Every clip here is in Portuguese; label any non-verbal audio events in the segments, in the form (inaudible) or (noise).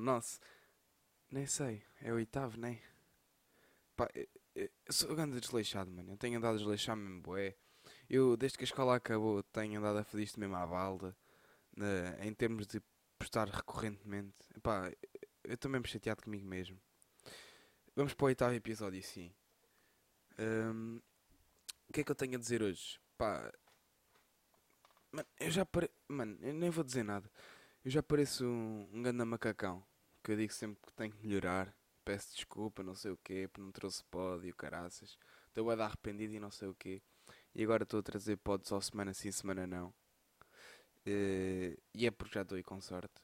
que é, maltinha? Estamos aqui para o nosso. Nem sei, é oitavo, nem? Pá, eu, eu sou grande desleixado, mano. Eu tenho andado a desleixar mesmo, boé. Eu, desde que a escola acabou, tenho andado a fazer isto mesmo à balda. na- em termos de postar recorrentemente. Pá, eu estou mesmo chateado comigo mesmo. Vamos para o oitavo episódio, sim. Hum, o que é que eu tenho a dizer hoje? Pá, mano, eu já pare... Mano, eu nem vou dizer nada. Eu já pareço um, um ganda macacão. Que eu digo sempre que tenho que melhorar. Peço desculpa, não sei o quê, porque não trouxe pódio, caraças. Estou a dar arrependido e não sei o quê. E agora estou a trazer pods só semana sim, semana não. Eh, e é porque já estou aí com sorte.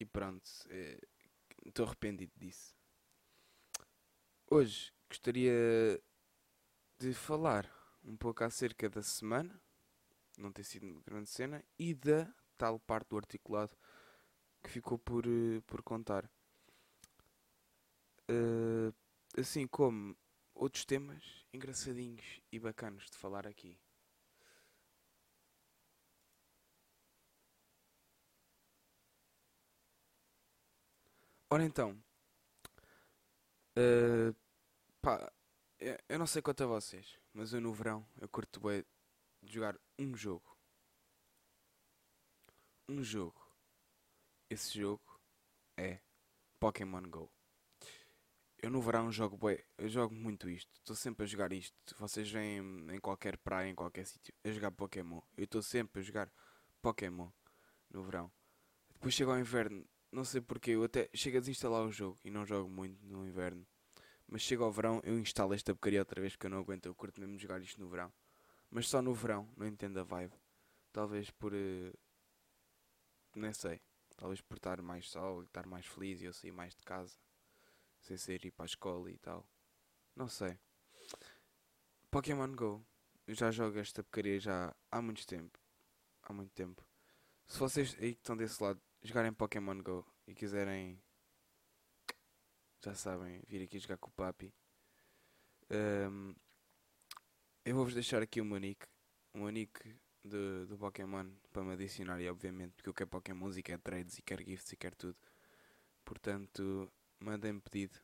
E pronto, eh, estou arrependido disso. Hoje gostaria de falar um pouco acerca da semana, não tem sido grande cena, e da tal parte do articulado que ficou por, eh, por contar. Eh, assim como outros temas engraçadinhos e bacanos de falar aqui. Ora então, eh, pá, eu não sei quanto a vocês, mas eu no verão eu curto bué de jogar um jogo. Um jogo. Esse jogo é Pokémon Go. Eu no verão jogo bué, eu jogo muito isto. Estou sempre a jogar isto. Vocês vêm em qualquer praia, em qualquer sítio, a jogar Pokémon. Eu estou sempre a jogar Pokémon no verão. Depois chega ao inverno, não sei porquê, eu até chego a desinstalar o jogo e não jogo muito no inverno. Mas chega ao verão, eu instalo esta porcaria outra vez porque eu não aguento, eu curto mesmo jogar isto no verão. Mas só no verão, não entendo a vibe. Talvez por. eh, nem sei. Talvez por estar mais sol e estar mais feliz e eu sair mais de casa. Sem ser ir para a escola e tal. Não sei. Pokémon Go. Eu já jogo esta porcaria já há muito tempo. Há muito tempo. Se vocês aí que estão desse lado jogarem Pokémon Go e quiserem. Já sabem, vir aqui jogar com o Papi. Ahm, eu vou-vos deixar aqui o meu nick. O meu nick de, do Pokémon para me adicionar, e obviamente, porque eu quero Pokémons e quero trades e quero gifts e quero tudo. Portanto, mandem-me pedido.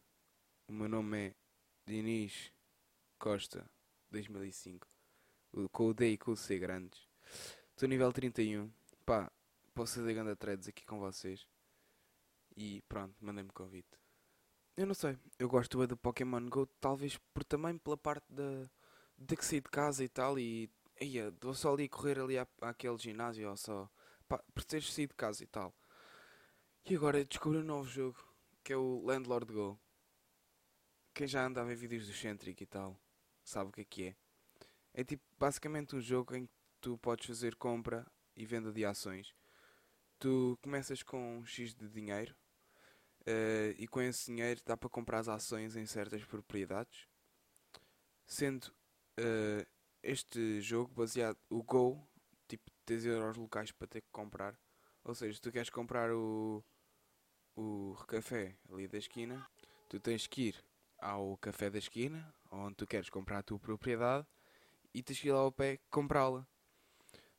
O meu nome é Diniz Costa 2005. O- Com o D e com o C grandes. Estou nível 31. Pá, posso fazer grande threads aqui com vocês. E pronto, mandem-me convite. Eu não sei, eu gosto bué do Pokémon Go, talvez por também pela parte da de que sair de casa e tal e ia, vou só ali correr ali à, àquele ginásio ou só pá, por teres saído de casa e tal. E agora descobri um novo jogo que é o Landlord Go. Quem já anda a ver vídeos do Centric e tal sabe o que é que é. É tipo basicamente um jogo em que tu podes fazer compra e venda de ações. Tu começas com um X de dinheiro eh, e com esse dinheiro dá para comprar as ações em certas propriedades. Sendo eh, este jogo baseado, o Go, tipo, tens euros locais para ter que comprar. Ou seja, se tu queres comprar o, o café ali da esquina, tu tens que ir ao café da esquina, onde tu queres comprar a tua propriedade, e tens que ir lá ao pé comprá-la.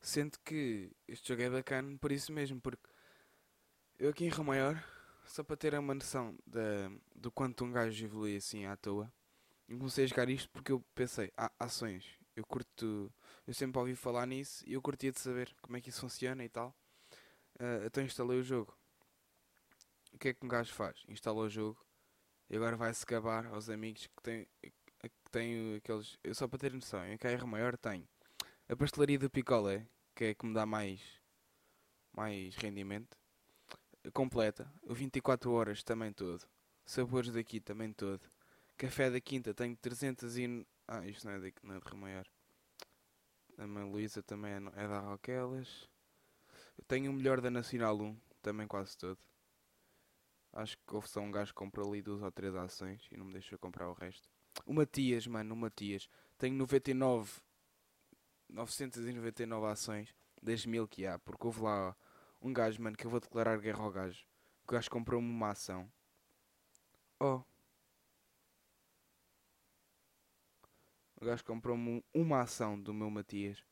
Sendo que este jogo é bacana por isso mesmo, porque eu aqui em Rio Maior, só para ter uma noção da, do quanto um gajo evolui assim à toa, eu comecei a jogar isto porque eu pensei, ah, ações, eu curto, eu sempre ouvi falar nisso e eu curtia de saber como é que isso funciona e tal. Ah, então instalei o jogo. O que é que um gajo faz? Instala o jogo e agora vai-se gabar aos amigos que têm, que têm aqueles. Eu só para ter noção, em KR Maior tenho a pastelaria do picolé, que é que me dá mais, mais rendimento, completa. O 24 horas também todo. Sabores daqui também todo. Café da Quinta tenho 300 e. Ah, isto não é, daqui, não é de Rio Maior. A mãe Luísa também é, é da Roquelas. Tenho o melhor da Nacional 1, também quase todo. Acho que houve só um gajo que comprou ali duas ou três ações e não me deixou comprar o resto. O Matias, mano, o Matias. Tenho 99, 999 ações das mil que há, porque houve lá um gajo, mano, que eu vou declarar guerra ao gajo. O gajo comprou-me uma ação. Oh. O gajo comprou-me um- uma ação do meu Matias.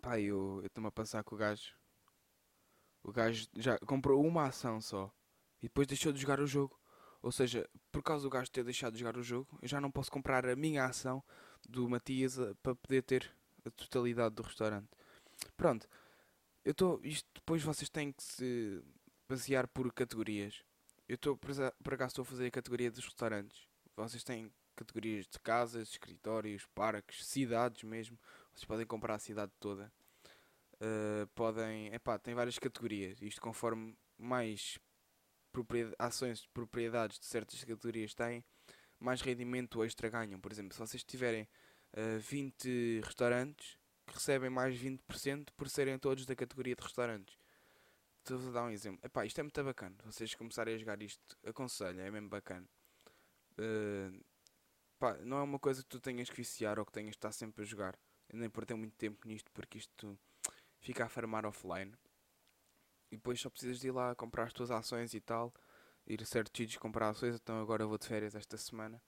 Pá, eu estou-me a pensar que o gajo. O gajo já comprou uma ação só e depois deixou de jogar o jogo. Ou seja, por causa do gajo ter deixado de jogar o jogo, eu já não posso comprar a minha ação do Matias eh, para poder ter a totalidade do restaurante. Pronto, eu estou. Isto depois vocês têm que se basear por categorias. Eu estou, por acaso, estou a fazer a categoria dos restaurantes. Vocês têm categorias de casas, escritórios, parques, cidades mesmo. Vocês podem comprar a cidade toda. Uh, podem. Epá, tem várias categorias. Isto conforme mais ações de propriedades de certas categorias têm, mais rendimento extra ganham. Por exemplo, se vocês tiverem uh, 20 restaurantes, que recebem mais 20% por serem todos da categoria de restaurantes. Estou-vos a dar um exemplo. Epá, isto é muito bacana. Vocês começarem a jogar isto, aconselho, é mesmo bacana. Uh, pá, não é uma coisa que tu tenhas que viciar ou que tenhas de estar sempre a jogar. Eu nem perder muito tempo nisto porque isto fica a farmar offline. E depois só precisas de ir lá comprar as tuas ações e tal. Ir certos comprar ações. Então agora vou de férias esta semana.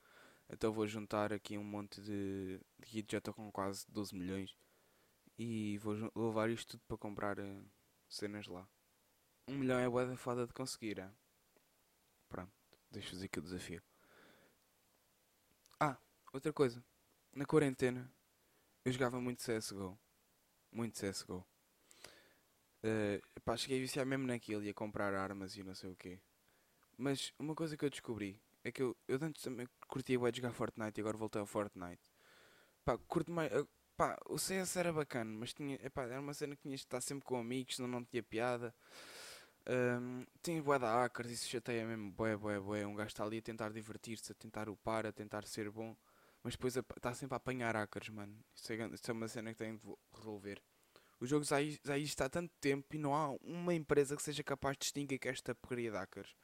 Então vou juntar aqui um monte de, de. Já estou com quase 12 milhões. E vou levar isto tudo para comprar uh, cenas lá. Um milhão é boa foda de conseguir. É? Pronto, deixa-vos aqui o desafio. Ah, outra coisa. Na quarentena eu jogava muito CSGO. Muito CSGO. Uh, pá, cheguei a viciar mesmo naquilo e a comprar armas e não sei o quê. Mas uma coisa que eu descobri é que eu, eu antes também curtia de jogar Fortnite e agora voltei ao Fortnite. Pá, curto mais. Uh, pá, o CS era bacana, mas tinha, epá, era uma cena que tinhas de estar sempre com amigos, senão não tinha piada. Um, tinha bué da hackers, isso chateia mesmo, bué, bué, bué. Um gajo está ali a tentar divertir-se, a tentar upar, a tentar ser bom, mas depois está sempre a apanhar hackers, mano. Isso é, isso é uma cena que tem de resolver. O jogo já, já está há tanto tempo e não há uma empresa que seja capaz de distinguir que esta porcaria de hackers.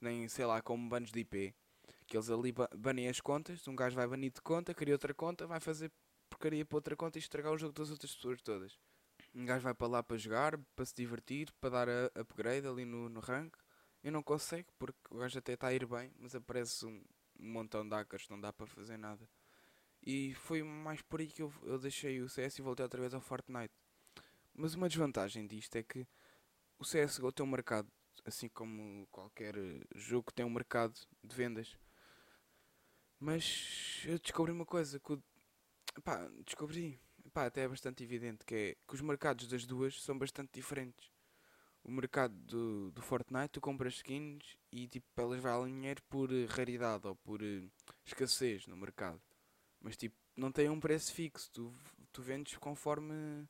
Nem, sei lá, como banos de IP. Que eles ali banem as contas, um gajo vai banir de conta, cria outra conta, vai fazer porcaria para outra conta e estragar o jogo das outras pessoas todas. Um gajo vai para lá para jogar, para se divertir, para dar a upgrade ali no, no rank. E não consegue, porque o gajo até está a ir bem, mas aparece um, um montão de hackers, não dá para fazer nada. E foi mais por aí que eu, eu deixei o CS e voltei outra vez ao Fortnite. Mas uma desvantagem disto é que o CSGO tem um mercado, assim como qualquer jogo tem um mercado de vendas. Mas eu descobri uma coisa que pá, descobri, pá, até é bastante evidente que é que os mercados das duas são bastante diferentes. O mercado do, do Fortnite, tu compras skins e tipo, elas valem dinheiro por raridade ou por uh, escassez no mercado. Mas tipo, não tem um preço fixo, tu, tu vendes conforme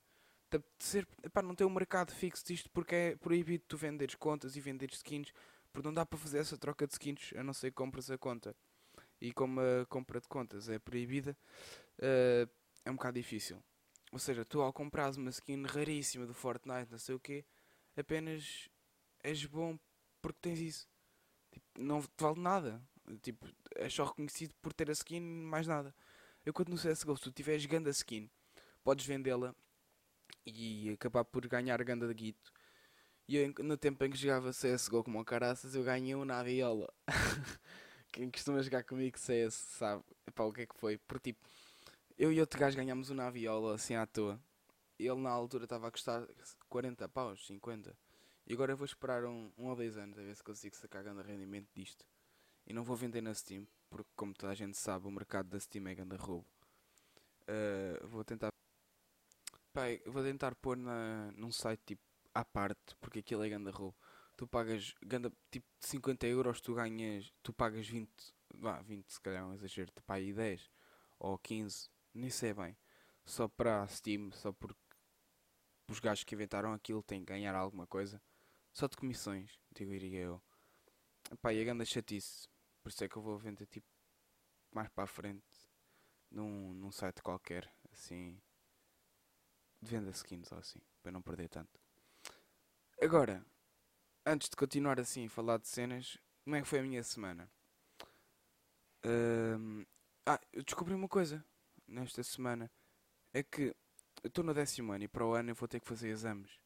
ser, epá, não tem um mercado fixo disto porque é proibido tu venderes contas e venderes skins, porque não dá para fazer essa troca de skins a não ser que compras a conta. E como a compra de contas é proibida, uh, é um bocado difícil. Ou seja, tu ao comprares uma skin raríssima do Fortnite, não sei o que, apenas és bom porque tens isso. Tipo, não te vale nada. Tipo, és só reconhecido por ter a skin, mais nada. Eu quando no CSGO, se tu tiveres ganda skin, podes vendê-la e acabar por ganhar ganda de guito. E eu, no tempo em que jogava CSGO como caraças, eu ganhei um viola. (laughs) Quem costuma jogar comigo CS sabe Epá, o que é que foi. Porque tipo, eu e outro gajo ganhámos um na viola assim à toa. Ele na altura estava a custar 40 paus, 50. E agora eu vou esperar um, um ou dois anos a ver se consigo sacar grande rendimento disto. E não vou vender na Steam, porque como toda a gente sabe, o mercado da Steam é grande roubo. Uh, vou tentar Pai, vou tentar pôr na, num site tipo à parte, porque aquilo é ganda roubo. Tu pagas ganda, tipo 50 euros, tu ganhas, tu pagas 20, vá, 20 se calhar é um exagero, tipo aí 10 ou 15, nem sei bem. Só para a Steam, só porque os gajos que inventaram aquilo têm que ganhar alguma coisa. Só de comissões, digo iria eu. Pá, e a ganda chatice. Por isso é que eu vou vender tipo mais para a frente num, num site qualquer, assim de venda skins ou assim, para não perder tanto. Agora, antes de continuar assim a falar de cenas, como é que foi a minha semana? ah, eu descobri uma coisa nesta semana. É que eu estou no décimo ano e para o ano eu vou ter que fazer exames.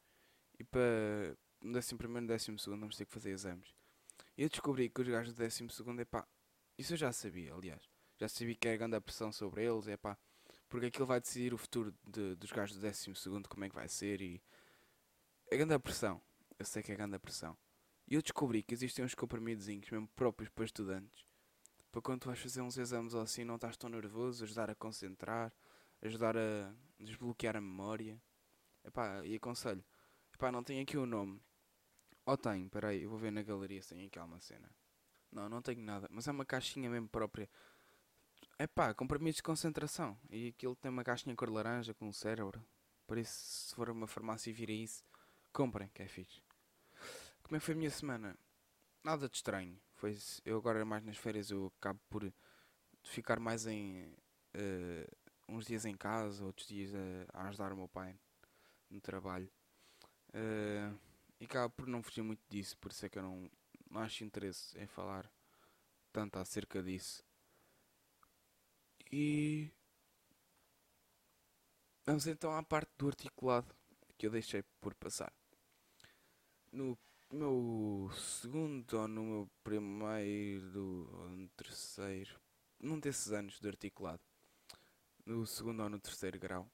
E para no décimo primeiro e décimo segundo vamos ter que fazer exames. E eu descobri que os gajos do décimo segundo, é pá, isso eu já sabia, aliás. Já sabia que era grande a pressão sobre eles, é pá porque aquilo vai decidir o futuro de, dos gajos do 12 como é que vai ser e. É grande a pressão. Eu sei que é grande a pressão. E eu descobri que existem uns comprimidozinhos mesmo próprios para estudantes. Para quando tu vais fazer uns exames ou assim, não estás tão nervoso, ajudar a concentrar, ajudar a desbloquear a memória. Epá, e aconselho. Epá, não tenho aqui o nome. Ou tenho, peraí, eu vou ver na galeria se tem aqui alguma cena. Não, não tenho nada. Mas é uma caixinha mesmo própria. Epá, comprimidos de concentração. E aquilo tem uma caixinha cor laranja com um cérebro. Por isso, se for uma farmácia e vira isso, comprem, que é fixe. Como é que foi a minha semana? Nada de estranho. Foi, eu agora mais nas férias eu acabo por ficar mais em uh, uns dias em casa, outros dias a, a, ajudar o meu pai no trabalho. Uh, e acabo por não fugir muito disso, por isso é que eu não, não acho interesse em falar tanto acerca disso. E vamos então à parte do articulado que eu deixei por passar. No meu segundo ou no meu primeiro ou no terceiro, num desses anos de articulado, no segundo ou no terceiro grau,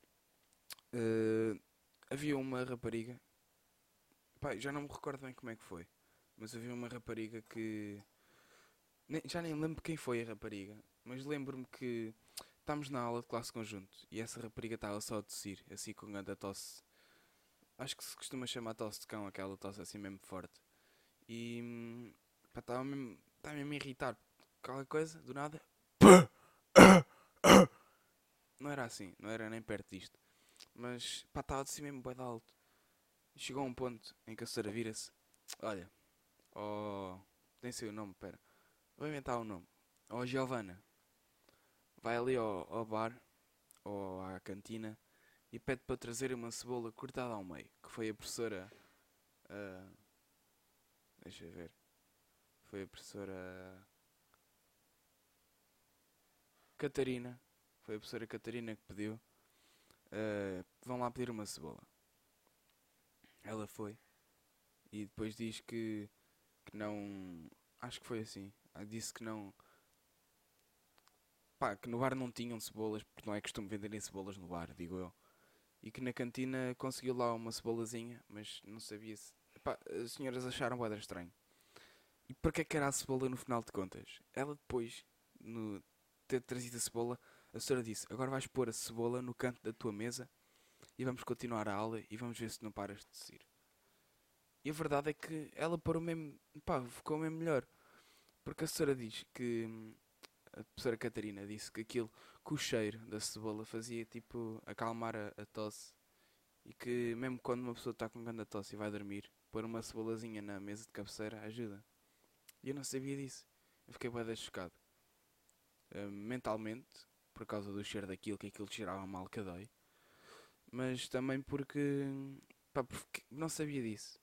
uh, havia uma rapariga, já não me recordo bem como é que foi, mas havia uma rapariga que nem, já nem lembro quem foi a rapariga, mas lembro-me que estávamos na aula de classe conjunto e essa rapariga estava só a tossir, assim com a tosse Acho que se costuma chamar tosse de cão, aquela tosse assim mesmo forte. E estava mesmo, estava mesmo a irritar. Qualquer coisa, do nada. Não era assim, não era nem perto disto. Mas pá, estava assim mesmo bem alto. Chegou a um ponto em que a senhora vira-se. Olha, oh. Nem sei o nome, pera. Vou inventar o um nome. Oh Giovana. Vai ali ao, ao bar ou à cantina e pede para trazer uma cebola cortada ao meio, que foi a professora. Uh, deixa ver. Foi a professora. Catarina. Foi a professora Catarina que pediu. Uh, vão lá pedir uma cebola. Ela foi. E depois diz que, que não. Acho que foi assim. Disse que não. Pá, que no bar não tinham cebolas, porque não é costume venderem cebolas no bar, digo eu e que na cantina conseguiu lá uma cebolazinha, mas não sabia se. Epá, as senhoras acharam boeda estranho. E para que era a cebola no final de contas? Ela depois, no ter trazido a cebola, a senhora disse: Agora vais pôr a cebola no canto da tua mesa e vamos continuar a aula e vamos ver se não paras de tossir. E a verdade é que ela parou mesmo, pá, ficou mesmo melhor. Porque a senhora diz que a professora Catarina disse que aquilo, que o cheiro da cebola fazia tipo acalmar a, a tosse e que mesmo quando uma pessoa está com grande tosse e vai dormir, pôr uma cebolazinha na mesa de cabeceira ajuda. E eu não sabia disso. Eu fiquei bem chocado. Uh, mentalmente, por causa do cheiro daquilo, que aquilo cheirava mal que dói. Mas também porque, pá, porque não sabia disso.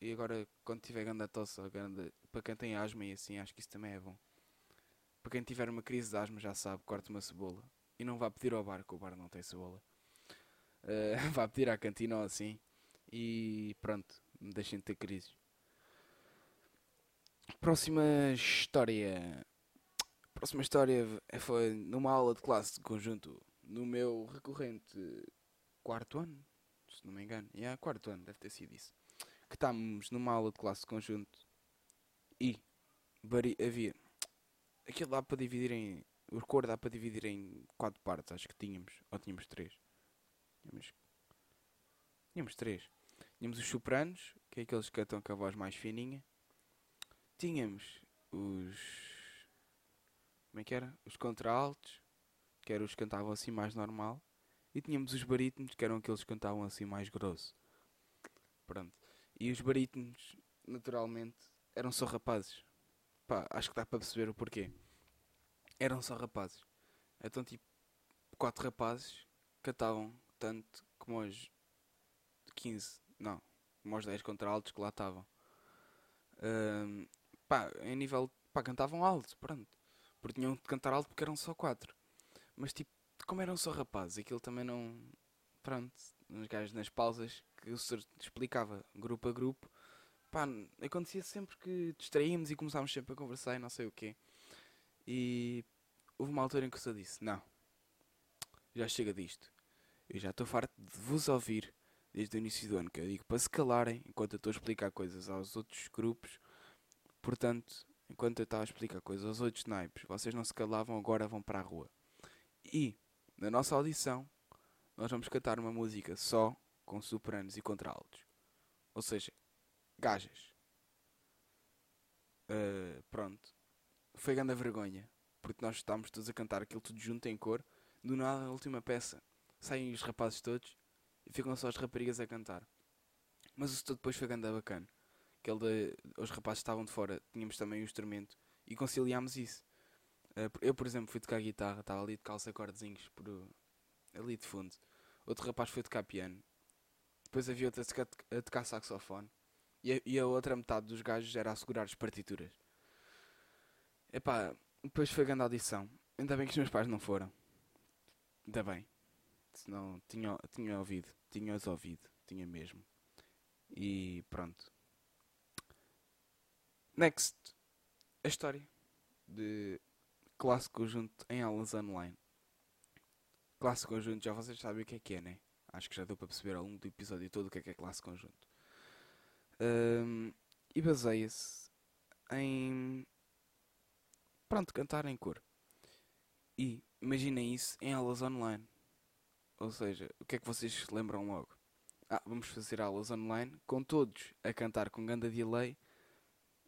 E agora, quando tiver grande tosse, grande, para quem tem asma e assim, acho que isso também é bom. Para quem tiver uma crise de asma já sabe, corte uma cebola. E não vá pedir ao bar, que o bar não tem cebola. Uh, (laughs) vá pedir à cantina ou assim. E pronto, deixem de ter crise. Próxima história. Próxima história foi numa aula de classe de conjunto no meu recorrente quarto ano, se não me engano. Yeah, quarto ano, deve ter sido isso. Que estávamos numa aula de classe de conjunto e havia Aquilo dá para dividir em. O cor dá para dividir em quatro partes, acho que tínhamos. Ou tínhamos três. Tínhamos. Tínhamos três. Tínhamos os sopranos, que é aqueles que cantam com a voz mais fininha. Tínhamos os. Como é que era? Os contraltos, que eram os que cantavam assim mais normal. E tínhamos os barítonos, que eram aqueles que cantavam assim mais grosso. Pronto. E os barítonos, naturalmente, eram só rapazes. Pá, acho que dá para perceber o porquê. Eram só rapazes. Então, tipo, quatro rapazes cantavam tanto como os 15, não, como os 10 contra altos que lá estavam. Um, pá, em nível, pá, cantavam alto, pronto. Porque tinham de cantar alto porque eram só quatro. Mas, tipo, como eram só rapazes, aquilo também não. Pronto, nos gajos nas pausas que o senhor explicava grupo a grupo pá, acontecia sempre que distraímos e começámos sempre a conversar e não sei o quê. E houve uma altura em que o senhor disse: Não, já chega disto. Eu já estou farto de vos ouvir desde o início do ano, que eu digo para se calarem enquanto eu estou a explicar coisas aos outros grupos. Portanto, enquanto eu estava a explicar coisas aos outros naipes, vocês não se calavam, agora vão para a rua. E, na nossa audição, nós vamos cantar uma música só com sopranos e contraltos. Ou seja, gajas. Uh, pronto. Foi grande a vergonha. Porque nós estávamos todos a cantar aquilo tudo junto em cor. Do nada, na última peça, saem os rapazes todos e ficam só as raparigas a cantar. Mas o setor depois foi grande bacana. Aquele de, os rapazes estavam de fora, tínhamos também o instrumento e conciliámos isso. Uh, eu, por exemplo, fui tocar guitarra, estava ali de calça cordezinhos por, ali de fundo. Outro rapaz foi tocar piano. Depois havia outro a tocar saxofone. E a, e a outra metade dos gajos era a segurar as partituras. Epá, depois foi grande audição. Ainda bem que os meus pais não foram. Ainda bem. Senão tinha, tinha ouvido. Tinha-os ouvido. Tinha mesmo. E pronto. Next. A história de classe conjunto em aulas online. Classe conjunto, já vocês sabem o que é que é, né? Acho que já deu para perceber ao longo do episódio todo o que é que é classe conjunto. Um, e baseia-se em. Pronto, cantar em cor. E imaginem isso em aulas online. Ou seja, o que é que vocês se lembram logo? Ah, vamos fazer aulas online com todos a cantar com ganda delay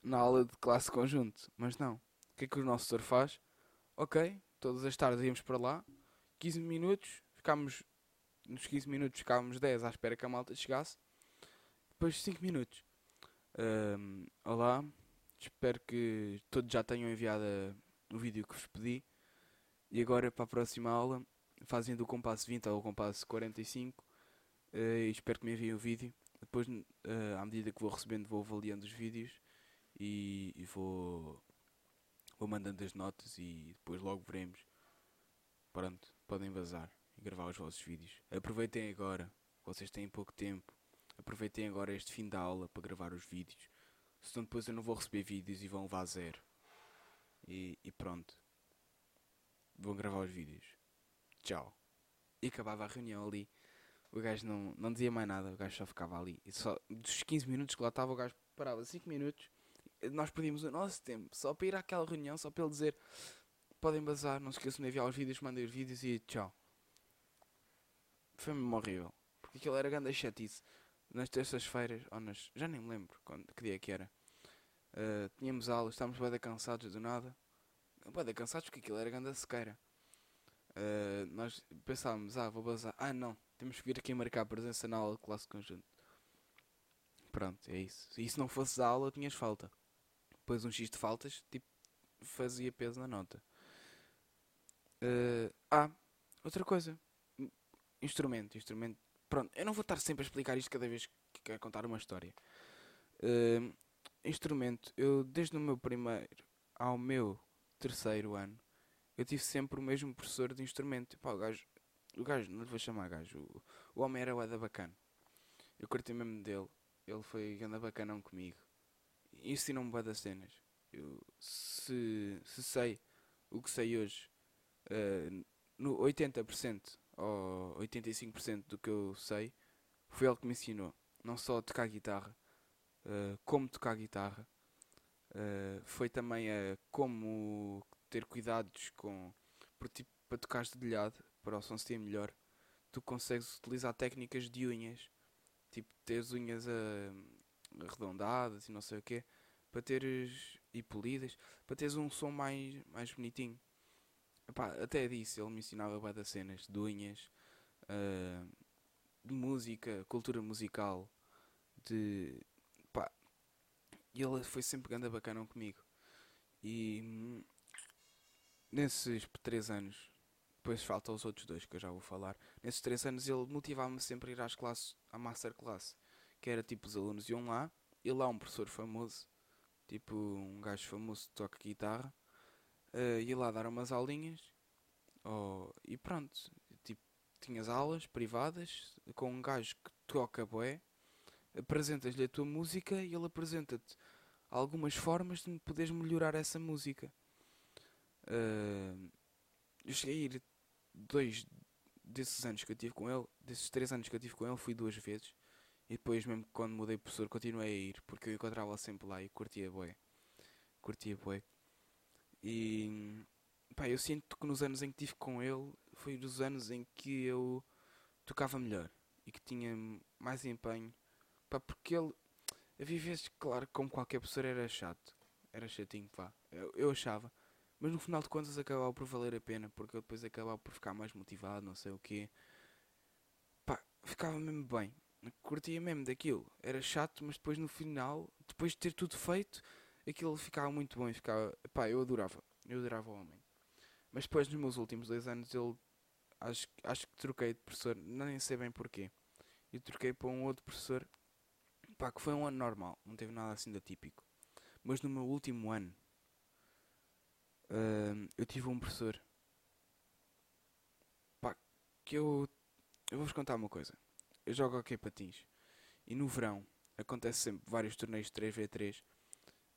na aula de classe conjunto. Mas não. O que é que o nosso setor faz? Ok, todas as tardes íamos para lá, 15 minutos, ficámos. Nos 15 minutos ficávamos 10 à espera que a malta chegasse depois de 5 minutos. Um, olá, espero que todos já tenham enviado o vídeo que vos pedi. E agora para a próxima aula, fazem do compasso 20 ao compasso 45. Uh, e espero que me enviem o vídeo. Depois, uh, à medida que vou recebendo, vou avaliando os vídeos e, e vou, vou mandando as notas e depois logo veremos. Pronto, podem vazar e gravar os vossos vídeos. Aproveitem agora, vocês têm pouco tempo Aproveitem agora este fim da aula para gravar os vídeos. Senão depois eu não vou receber vídeos e vão levar zero. E, e pronto. Vão gravar os vídeos. Tchau. E acabava a reunião ali. O gajo não, não dizia mais nada, o gajo só ficava ali. E só dos 15 minutos que lá estava, o gajo parava 5 minutos. Nós perdíamos o nosso tempo só para ir àquela reunião, só para ele dizer: podem bazar, não se esqueçam de enviar os vídeos, mandem os vídeos e tchau. Foi mesmo horrível. Porque aquilo era grande chatice nas terças-feiras, ou nas. já nem me lembro quando, que dia que era. Uh, tínhamos aulas, estávamos bem cansados do nada. Bem cansados porque aquilo era grande sequeira. Uh, nós pensávamos, ah, vou bazar. Ah, não, temos que vir aqui marcar presença na aula de classe conjunto. Pronto, é isso. E se não fosse a aula, tinhas falta. Depois um X de faltas, tipo, fazia peso na nota. Uh, ah, outra coisa. Instrumento, instrumento Pronto, eu não vou estar sempre a explicar isto cada vez que quero contar uma história. Uh, instrumento, eu desde o meu primeiro ao meu terceiro ano, eu tive sempre o mesmo professor de instrumento. Pá, o gajo, o gajo, não lhe vou chamar gajo, o, o homem era o da bacana. Eu curti mesmo dele, ele foi ganda bacanão comigo. Ensinou-me bué das cenas. Eu, se, se sei o que sei hoje, uh, no 80% ou 85% do que eu sei, foi ele que me ensinou. Não só a tocar guitarra, uh, como tocar guitarra. Uh, foi também a como ter cuidados com. Por, tipo, para tocares dedilhado, para o som ser melhor, tu consegues utilizar técnicas de unhas. Tipo, teres unhas uh, arredondadas e não sei o quê. Para teres. e polidas. Para teres um som mais, mais bonitinho. Epá, até disse, ele me ensinava cenas, de unhas, uh, de música, cultura musical, de. E ele foi sempre grande bacana comigo. E hum, nesses três anos, depois faltam os outros dois que eu já vou falar. Nesses três anos ele motivava-me sempre a ir às classes, à masterclass, que era tipo os alunos iam lá, e lá um professor famoso, tipo um gajo famoso que toca guitarra uh, ia lá dar umas aulinhas oh, e pronto. Tipo, tinhas aulas privadas com um gajo que toca boé, apresentas-lhe a tua música e ele apresenta-te algumas formas de poderes melhorar essa música. Uh, eu cheguei a ir dois, desses anos que eu tive com ele, desses três anos que eu tive com ele, fui duas vezes. E depois, mesmo quando mudei de professor, continuei a ir, porque eu encontrava-o sempre lá e curtia bué. Curtia bué. E pá, eu sinto que nos anos em que tive com ele, foi dos anos em que eu tocava melhor e que tinha mais empenho. Pá, porque ele, havia vezes, claro, como qualquer professor, era chato. Era chatinho, pá. Eu, eu achava. Mas no final de contas acabava por valer a pena, porque eu depois acabava por ficar mais motivado, não sei o quê. Pá, ficava mesmo bem. Curtia mesmo daquilo. Era chato, mas depois no final, depois de ter tudo feito, aquilo ficava muito bom e ficava. Pá, eu adorava. Eu adorava o homem. Mas depois nos meus últimos dois anos ele acho, acho que troquei de professor, nem sei bem porquê. E troquei para um outro professor, pá, que foi um ano normal, não teve nada assim de atípico. Mas no meu último ano, uh, eu tive um professor, pá, que eu, eu vou-vos contar uma coisa. Eu jogo hockey patins e no verão acontece sempre vários torneios de 3v3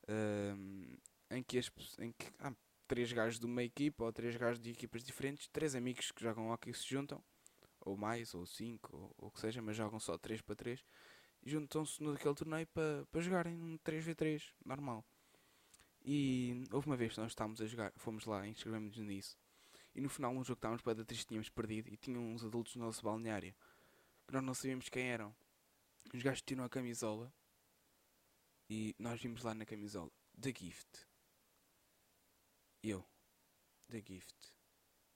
uh, em que, as, em que ah, três gajos de uma equipa ou três gajos de equipas diferentes, três amigos que jogam hockey se juntam, ou mais, ou cinco, ou o que seja, mas jogam só 3 para 3 e juntam-se naquele torneio para pa jogarem um 3v3 normal. E houve uma vez que nós estávamos a jogar, fomos lá, inscrevemos-nos nisso. E no final, um jogo que estávamos para triste, tínhamos perdido e tinham uns adultos no nosso balneário que nós não sabíamos quem eram. Os gajos tiram a camisola e nós vimos lá na camisola The Gift. Eu, The Gift.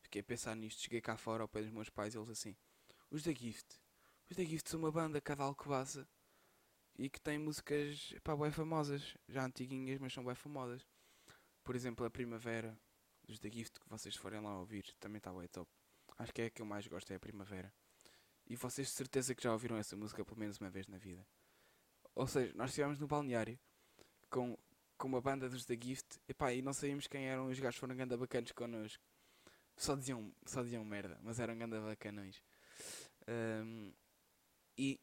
Fiquei a pensar nisto, cheguei cá fora ao pé dos meus pais e eles assim: Os The Gift. Os The Gift são uma banda cada alcobaça e que tem músicas pá, bem famosas, já antiguinhas, mas são bem famosas. Por exemplo, a Primavera dos The Gift, que vocês forem lá ouvir, também está bem top. Acho que é a que eu mais gosto, é a Primavera. E vocês de certeza que já ouviram essa música pelo menos uma vez na vida. Ou seja, nós estivemos no balneário com com uma banda dos The Gift epá, e não sabíamos quem eram os gajos foram ganda bacanas connosco. Só diziam, só diziam merda, mas eram ganda bacanões. Um, e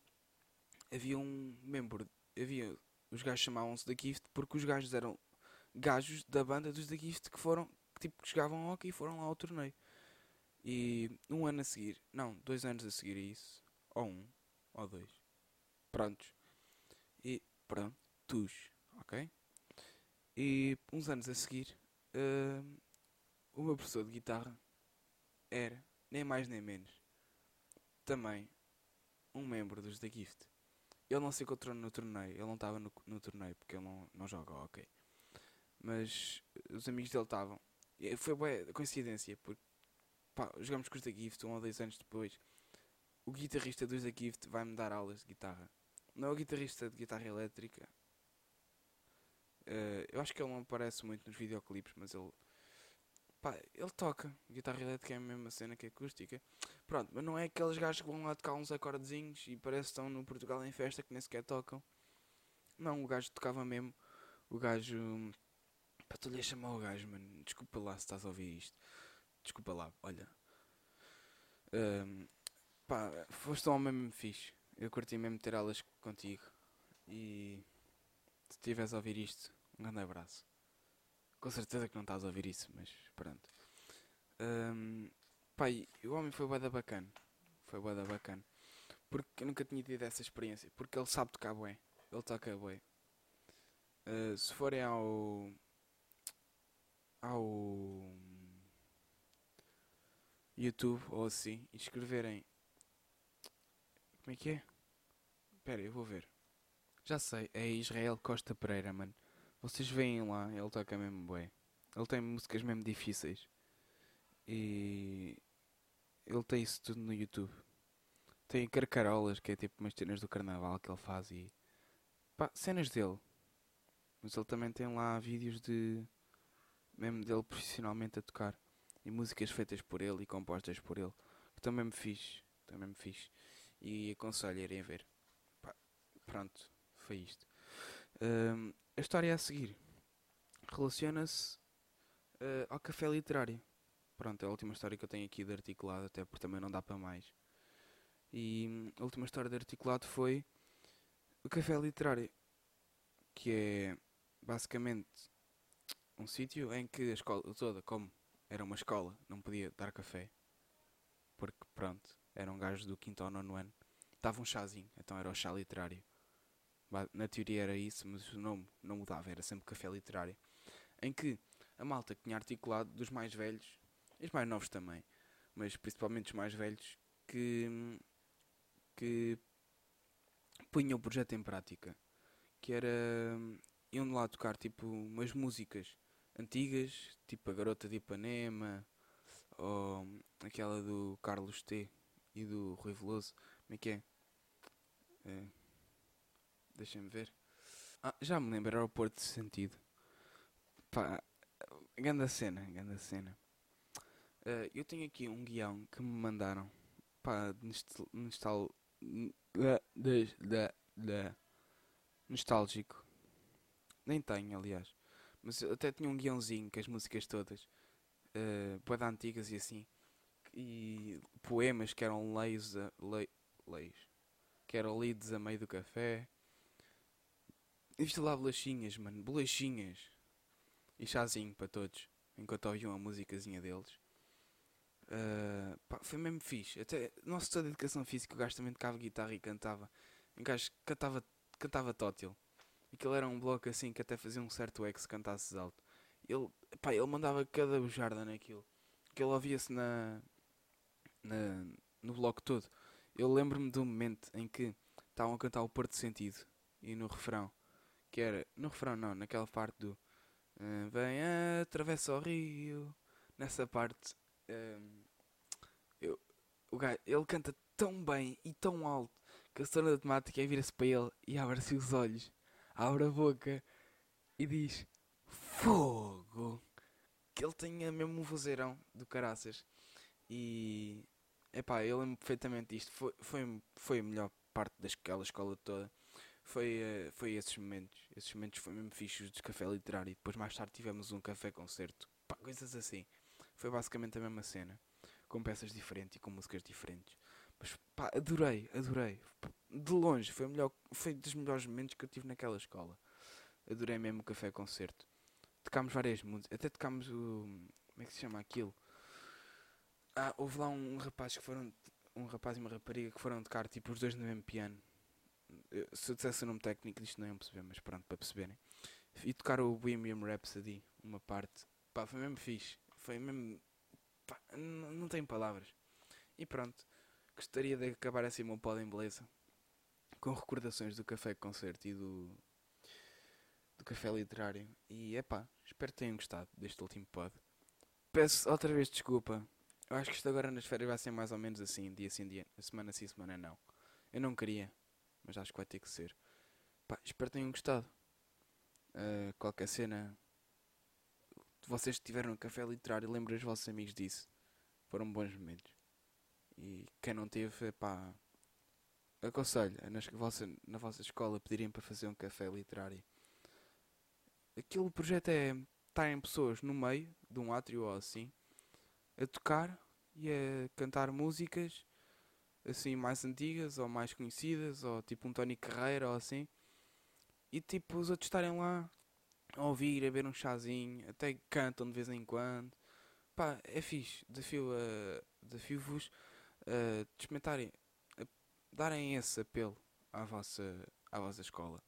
havia um membro, havia, os gajos chamavam-se The Gift porque os gajos eram gajos da banda dos The Gift que foram, tipo, que jogavam hockey e foram lá ao torneio. E um ano a seguir, não, dois anos a seguir a isso, ou um, ou dois, prontos. E prontos, ok? E uns anos a seguir, uh, o meu professor de guitarra era, nem mais nem menos, também um membro dos The Gift. Ele não se encontrou no torneio, ele não estava no, no torneio porque ele não, não joga ok. Mas os amigos dele estavam. Foi boa coincidência, porque pá, jogamos com os The Gift um ou dois anos depois. O guitarrista dos The Gift vai-me dar aulas de guitarra. Não é o guitarrista de guitarra elétrica, Uh, eu acho que ele não aparece muito nos videoclipes, mas ele. Pá, ele toca. Guitarra elétrica é a mesma cena que acústica. Pronto, mas não é aqueles gajos que vão lá tocar uns acordezinhos e parece que estão no Portugal em festa que nem sequer tocam. Não, o gajo tocava mesmo. O gajo. Pá, estou-lhe a chamar o gajo, mano. Desculpa lá se estás a ouvir isto. Desculpa lá, olha. Um, pá, foste um homem mesmo fixe. Eu curti mesmo ter aulas contigo. E se estiveres a ouvir isto, um grande abraço. Com certeza que não estás a ouvir isso, mas pronto. Um, pai, o homem foi bada bacana. Foi bada bacana. Porque eu nunca tinha tido essa experiência. Porque ele sabe tocar bué. Ele toca bué. Uh, se forem ao. ao. YouTube ou assim e escreverem. Como é que é? Espera, eu vou ver. Já sei, é Israel Costa Pereira, mano. Vocês veem lá, ele toca mesmo bué. Ele tem músicas mesmo difíceis. E ele tem isso tudo no YouTube. Tem carcarolas, que é tipo umas cenas do carnaval que ele faz e pá, cenas dele. Mas ele também tem lá vídeos de mesmo dele profissionalmente a tocar. E músicas feitas por ele e compostas por ele. Que também me fiz. Também me fiz. E aconselho a irem ver. Pronto foi isto. A história é a seguir relaciona-se uh, ao café literário. Pronto, é a última história que eu tenho aqui de articulado, até porque também não dá para mais. E a última história de articulado foi o café literário, que é basicamente um sítio em que a escola toda, como era uma escola, não podia dar café. porque pronto, era um gajo do quinto ou nono ano. Dava um chazinho, então era o chá literário. Na teoria era isso, mas o nome não mudava, era sempre café literário. Em que a malta que tinha articulado dos mais velhos, e os mais novos também, mas principalmente os mais velhos, que, que punham o projeto em prática. Que era. iam lá tocar tipo umas músicas antigas, tipo a Garota de Ipanema, ou aquela do Carlos T e do Rui Veloso. Como é que é? é Deixem-me ver. Ah, já me lembro, era o Porto de Sentido. Pá, grande cena, grande cena. Uh, eu tenho aqui um guião que me mandaram. Pá, nostal... nostálgico. Nem tenho, aliás. Mas até tinha um guiãozinho com as músicas todas. Uh, antigas e assim. E poemas que eram leis, a, lei, leis. Que eram lidos a meio do café. Isto lá bolachinhas, mano. Bolachinhas. E chazinho para todos. Enquanto ouviam a musicazinha deles. Uh, pá, foi mesmo fixe. Até nosso estudo de educação física, o gajo também tocava guitarra e cantava. Um gajo cantava, cantava tótil. Aquilo era um bloco assim que até fazia um certo ex se cantasses alto. Ele, pá, ele mandava cada bujarda naquilo. Que ele ouvia-se na, na, no bloco todo. Eu lembro-me de um momento em que estavam a cantar o Porto Sentido e no refrão, que era, no refrão não, naquela parte do uh, Vem, atravessa o rio. Nessa parte, um, eu, o gajo, ele canta tão bem e tão alto que a senhora da temática é vira-se para ele e abre-se os olhos abre a boca e diz fogo. Que ele tinha mesmo um vozeirão do caraças. E epá, eu lembro perfeitamente disto. Foi, foi, foi a melhor parte daquela escola toda. Foi, uh, foi esses momentos. Esses momentos foi mesmo fixos de café literário. E depois mais tarde tivemos um café concerto. Coisas assim. Foi basicamente a mesma cena. Com peças diferentes e com músicas diferentes. Mas pá, adorei, adorei de longe, foi, melhor, foi dos melhores momentos que eu tive naquela escola. Adorei mesmo o café concerto. Tocámos várias músicas, até tocámos o. Como é que se chama aquilo? Ah, houve lá um, rapaz que foram. Um rapaz e uma rapariga que foram tocar tipo os dois no mesmo piano. Se eu dissesse o nome técnico disto não iam perceber, mas pronto, para perceberem. E tocar o Bohemian Rhapsody, uma parte. Pá, foi mesmo fixe. Foi mesmo. Pá, não tenho palavras. E pronto. Gostaria de acabar assim o meu pódio em beleza com recordações do Café Concerto e do, do Café Literário. E é pá, espero que tenham gostado deste último pod. Peço outra vez desculpa. Eu acho que isto agora nas férias vai ser mais ou menos assim, dia sim, dia, semana sim, semana não. Eu não queria, mas acho que vai ter que ser. Pá, espero que tenham gostado. Uh, qualquer cena. Vocês que estiveram no café literário, lembrem os vossos amigos disso. Foram bons momentos. E quem não teve, pá, aconselho na vossa, na vossa escola pedirem para fazer um café literário. Aquele projeto é estarem pessoas no meio de um átrio ou assim a tocar e a cantar músicas assim mais antigas ou mais conhecidas, ou tipo um Tony Carreira ou assim, e tipo os outros estarem lá a ouvir, a beber um chazinho, até cantam de vez em quando. Pá, é fixe, desafio, uh, desafio-vos a experimentarem, a darem esse apelo à vossa, à vossa escola.